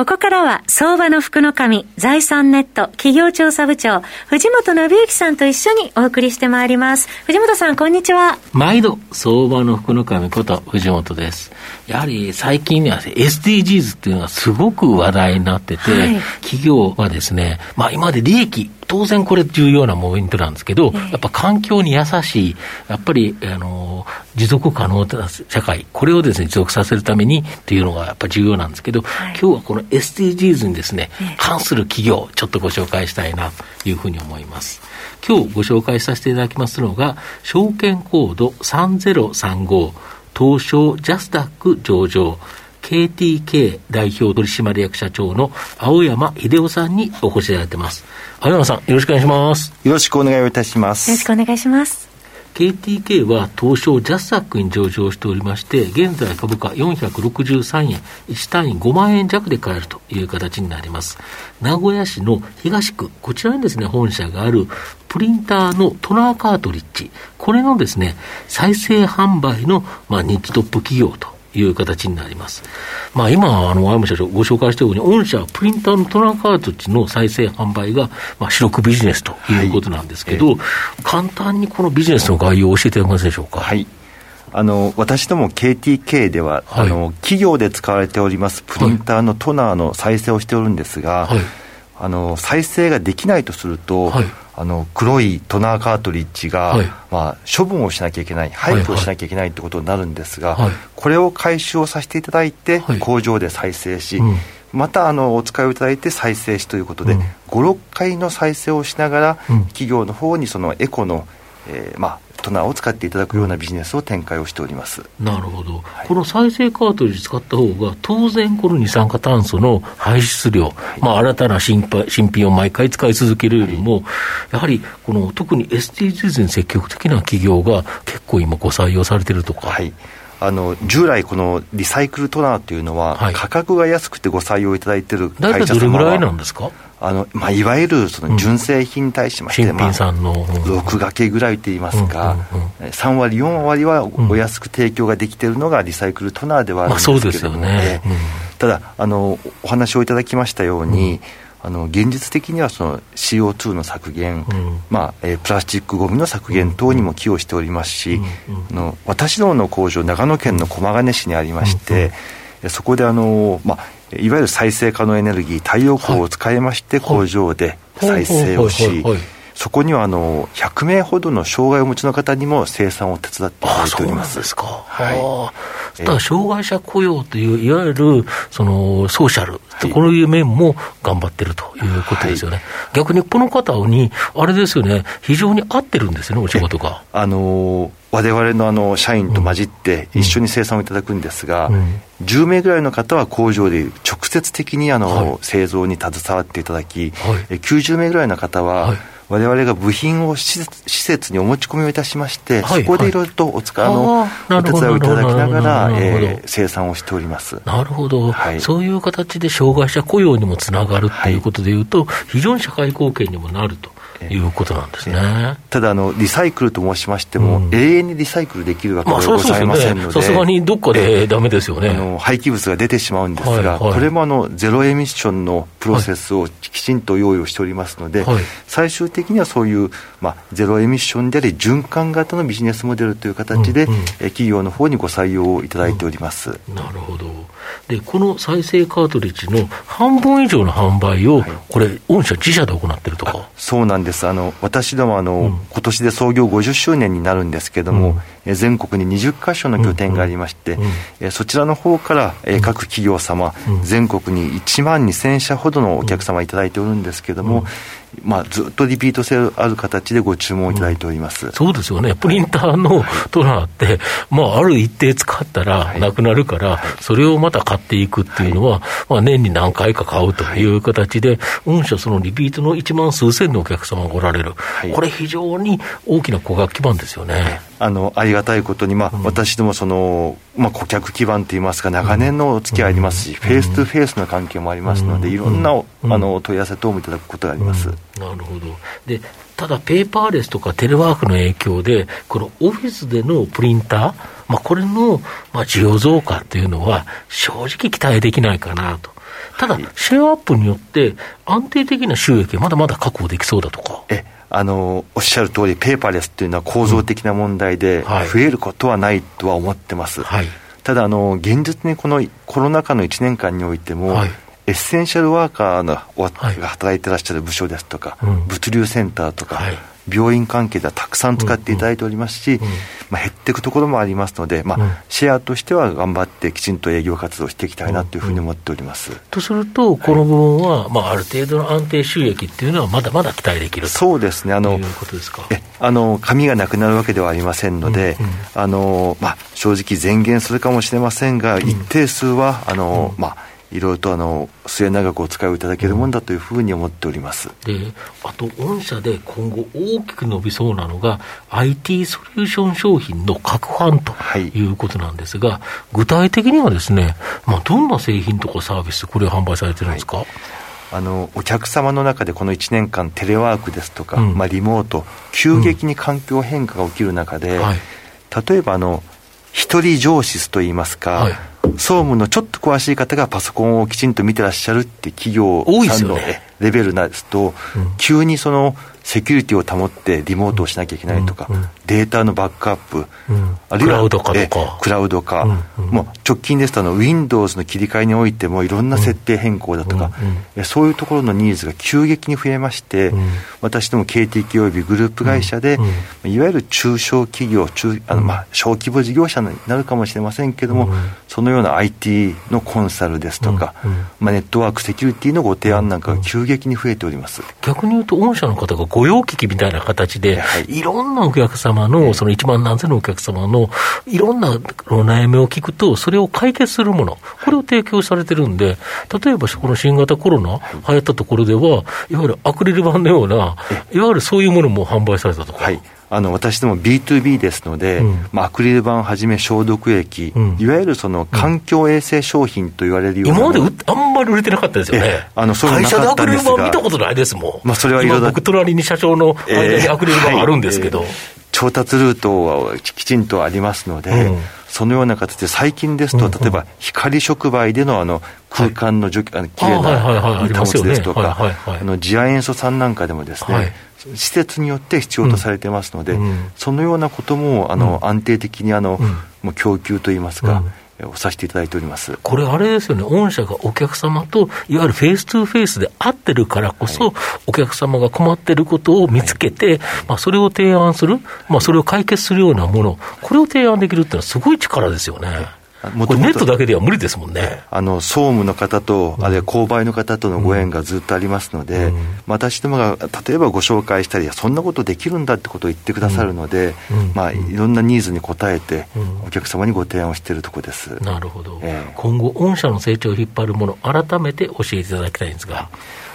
ここからは、相場の福の神、財産ネット企業調査部長、藤本信之さんと一緒にお送りしてまいります。藤本さん、こんにちは。毎度、相場の福の神こと藤本です。やはり最近には、ね、SDGs っていうのがすごく話題になってて、はい、企業はですね、まあ今まで利益、当然これ重要なポイントなんですけど、やっぱ環境に優しい、やっぱり、あの、持続可能な社会、これをですね、持続させるためにっていうのがやっぱ重要なんですけど、はい、今日はこの SDGs にですね、関する企業、ちょっとご紹介したいなというふうに思います。今日ご紹介させていただきますのが、証券コード3035、東証ジャスダック上場、KTK 代表取締役社長の青山秀夫さんにお越しいただいてます。青山さん、よろしくお願いします。よろしくお願いいたします。よろしくお願いします。KTK は東証ジャスダックに上場しておりまして、現在株価463円、1単位5万円弱で買えるという形になります。名古屋市の東区、こちらにですね、本社があるプリンターのトナーカートリッジ、これのですね、再生販売の、まあ、人気トップ企業という形になります。まあ、今、あの、青山社長ご紹介したように、御社、プリンターのトナカート値の再生販売が、まあ、主力ビジネスということなんですけど、はいえー、簡単にこのビジネスの概要を教えていただけますでしょうか？はい。あの私ども KTK では、はい、あの企業で使われておりますプリンターのトナーの再生をしておるんですが、はい、あの再生ができないとすると、はい、あの黒いトナーカートリッジが、はい、まあ、処分をしなきゃいけない、廃棄をしなきゃいけないってことになるんですが、はい。はい、これを回収をさせていただいて、工場で再生し、うん、またあのお使いをいただいて再生しということで、うん、5、6回の再生をしながら、うん、企業の方にそのエコの、えーまあ、トナーを使っていただくようなビジネスを展開をしております。なるほど、はい、この再生カートリッジ使った方が、当然、この二酸化炭素の排出量、はい、まあ、新たな新新品を毎回使い続けるよりも、はい、やはりこの特に SDGs に積極的な企業が結構今、ご採用されてるとか。はい。あの従来、このリサイクルトナーというのは、価格が安くてご採用いただいている会社様は、大体どれぐらいなんですか？あのまあ、いわゆるその純正品に対しまして、うん、まあ、6掛けぐらいといいますか、うんうんうん、3割、4割はお安く提供ができているのがリサイクルトナーではあるんですけども、ね。うん、ただあの、お話をいただきましたように、うん、あの現実的にはその CO2 の削減、うん、まあえー、プラスチックごみの削減等にも寄与しておりますし、あの私どもの工場、長野県の駒ヶ根市にありまして、そこであの、まあ、いわゆる再生可能エネルギー太陽光を使いまして工場で再生をしそこにはあの100名ほどの障害をお持ちの方にも生産を手伝っていただいております。ですか。はい。だから障害者雇用といういわゆるそのソーシャル、はい、こういう面も頑張ってるということですよね。はい、逆にこの方にあれですよね、非常に合ってるんですよねお仕事が。あの我々のあの社員と混じって一緒に生産をいただくんですが、うん、10名ぐらいの方は工場で直接的にあの、はい、製造に携わっていただき、はい、90名ぐらいの方は、はい。我々が部品を施設にお持ち込みをいたしまして、はい、そこでいろいろとお使いのお手伝いをいただきながら、えー、生産をしております。なるほど、はい、そういう形で障害者雇用にもつながるということでいうと、非常に社会貢献にもなると。いうことなんですね。ただあの、リサイクルと申しましても、うん、永遠にリサイクルできるわけではございませんので、さすがにどっかでだめですよね。あの廃棄物が出てしまうんですが、はいはい、これもあのゼロエミッションのプロセスをきちんと用意をしておりますので、はい、最終的にはそういう、まあ、ゼロエミッションであり、循環型のビジネスモデルという形で、うんうん、企業の方にご採用をいただいております。うん、なるほどでこの再生カートリッジの半分以上の販売を、はい、これ、御社自社で行ってるとか？そうなんです、あの私どもあの、うん、今年で創業50周年になるんですけれども、うん、全国に20か所の拠点がありまして、うん、そちらの方から、え各企業様、全国に1万2000社ほどのお客様いただいておるんですけれども、まあ、ずっとリピート性ある形でご注文いただいております、うん、そうですよね、プリンターのトナーって、まあ、ある一定使ったらなくなるから、はい、それをまた買っていくっていうのは、はい、まあ、年に何回か買うという形で、御社、そのリピートの1万数千のお客様がおられる、はい、これ、非常に大きな顧客基盤ですよね。あのありがたいことに、まあ、うん、私どもその、まあ、顧客基盤といいますか、長年のお付き合いありますし、うん、 face to face の関係もありますので、いろんな、あの問い合わせ等もいただくことがあります。なるほど。でただ、ペーパーレスとかテレワークの影響で、このオフィスでのプリンター、まあ、これの、まあ、需要増加っていうのは、正直期待できないかなと。ただ、シェアアップによって、安定的な収益、まだまだ確保できそうだとか。えあのおっしゃる通り、ペーパーレスっていうのは構造的な問題で、増えることはないとは思ってます。はい、ただあの、現実にこのコロナ禍の1年間においても、はい、エッセンシャルワーカーの、が働いてらっしゃる部署ですとか、うん、物流センターとか、はい、病院関係ではたくさん使っていただいておりますし、まあ、減っていくところもありますので、まあ、シェアとしては頑張ってきちんと営業活動していきたいなというふうに思っております。とすると、この部分は、まあ、ある程度の安定収益っていうのは、まだまだ期待できるそうですね、あのいうことですか？えあの紙がなくなるわけではありませんので、あのまあ、正直、前言するかもしれませんが、一定数は、あのまあいろいろとあの末永くお使いをいただけるものだというふうに思っております、であと、御社で今後、大きく伸びそうなのが、IT ソリューション商品の拡販ということなんですが、はい、具体的にはですね、まあ、どんな製品とかサービス、これ、販売されてるんですか、はい。あのお客様の中でこの1年間、テレワークですとか、うん、まあ、リモート、急激に環境変化が起きる中で、うん。はい、例えばあの、一人上司といいますか、はい総務のちょっと詳しい方がパソコンをきちんと見てらっしゃるって企業さんのレベルなんですと、急にそのセキュリティを保ってリモートをしなきゃいけないとか、うんうん、データのバックアップ、うん、あるいはクラウド化とか。クラウド化、うんうん、もう直近ですとあの Windows の切り替えにおいてもいろんな設定変更だとか、うんうん、そういうところのニーズが急激に増えまして、うん、私ども KT およびグループ会社で、いわゆる中小企業中あの、まあ、小規模事業者になるかもしれませんけれども、そのような IT のコンサルですとか、まあ、ネットワークセキュリティのご提案なんかが急激に増えております。逆に言うと御社の方が御用聞きみたいな形で、はい、いろんなお客様の、その1万何千のお客様の、いろんなお悩みを聞くと、それを解決するもの、これを提供されてるんで、例えばこの新型コロナ流行ったところでは、いわゆるアクリル板のような、いわゆるそういうものも販売されたと。か。はいあの私ども B2B ですので、うん、まあ、アクリル板をはじめ消毒液、うん、いわゆるその環境衛生商品と言われるような、今まであんまり売れてなかったですよね、あのそう会社でアクリル板見たことないですもん、まあ、それは今、僕、隣に社長の間にアクリル板あるんですけど、えーはいえ。ー、調達ルートはきちんとありますので、うん、そのような形で、最近ですと、例えば光触媒でのあの空間の除、はい、きれいな保つですとか、次亜塩素酸なんかでもですね、はい。施設によって必要とされてますので、うん、そのようなこともあの、うん、安定的にあの、もう供給といいますか、をさせていただいております。これ、あれですよね、御社がお客様といわゆるフェイス2フェイスで会ってるからこそ、はい、お客様が困ってることを見つけて、はい、まあ、それを提案する、まあ、それを解決するようなもの、これを提案できるっていうのは、すごい力ですよね。もとネットだけでは無理ですもんね。あの総務の方と、あるいは購買の方とのご縁がずっとありますので、うん、私どもが例えばご紹介したり、そんなことできるんだってことを言ってくださるので、うん、まあ、いろんなニーズに応えて、お客様にご提案をしているところです。なるほど、えー、今後、御社の成長を引っ張るもの、改めて教えていただきたいんですが。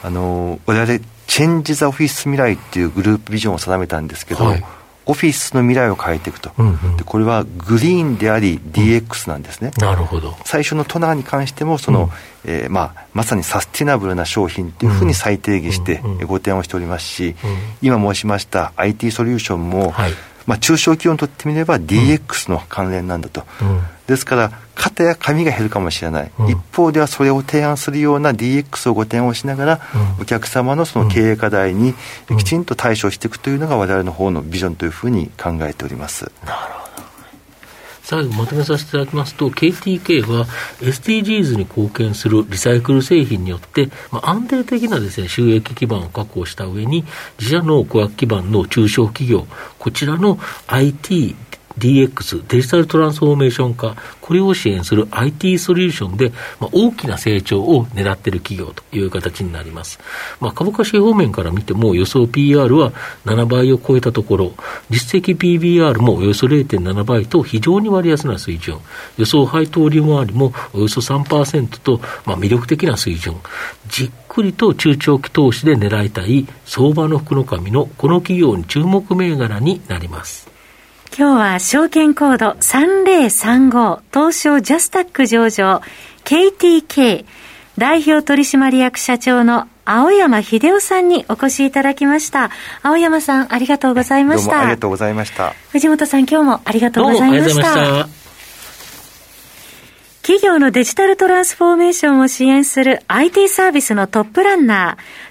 あの我々チェンジ・ザ・オフィス未来っていうグループビジョンを定めたんですけど、はいオフィスの未来を変えていくと、うんうん、でこれはグリーンであり DX なんですね、うん、なるほど。最初のトナーに関してもその、うん、えー、まあ、まさにサスティナブルな商品というふうに再定義してご提案をしておりますし、うん、今申しました IT ソリューションも、はいまあ、中小企業にとってみれば DX の関連なんだと、うん、ですから型や紙が減るかもしれない、うん、一方ではそれを提案するような DX をご提案をしながら、うん、お客様のその経営課題にきちんと対処していくというのが我々の方のビジョンというふうに考えております。なるほど最後まとめさせていただきますと、KTK は SDGs に貢献するリサイクル製品によって、まあ、安定的なです、ね、収益基盤を確保した上に、自社の顧客基盤の中小企業、こちらの IT、DX、デジタルトランスフォーメーション化、これを支援する IT ソリューションで、まあ、大きな成長を狙っている企業という形になります。まあ、株価指方面から見ても予想 PR は7倍を超えたところ、実績 PBR もおよそ0.7倍と非常に割安な水準、予想配当利回りもおよそ3%と、まあ、魅力的な水準、じっくりと中長期投資で狙いたい相場の福の神のこの企業に注目銘柄になります。今日は証券コード3035東証ジャスタック上場 KTK 代表取締役社長の青山秀夫さんにお越しいただきました。青山さん、ありがとうございました。ありがとうございました。藤本さん、今日もありがとうございました。企業のデジタルトランスフォーメーションを支援する IT サービスのトップランナー、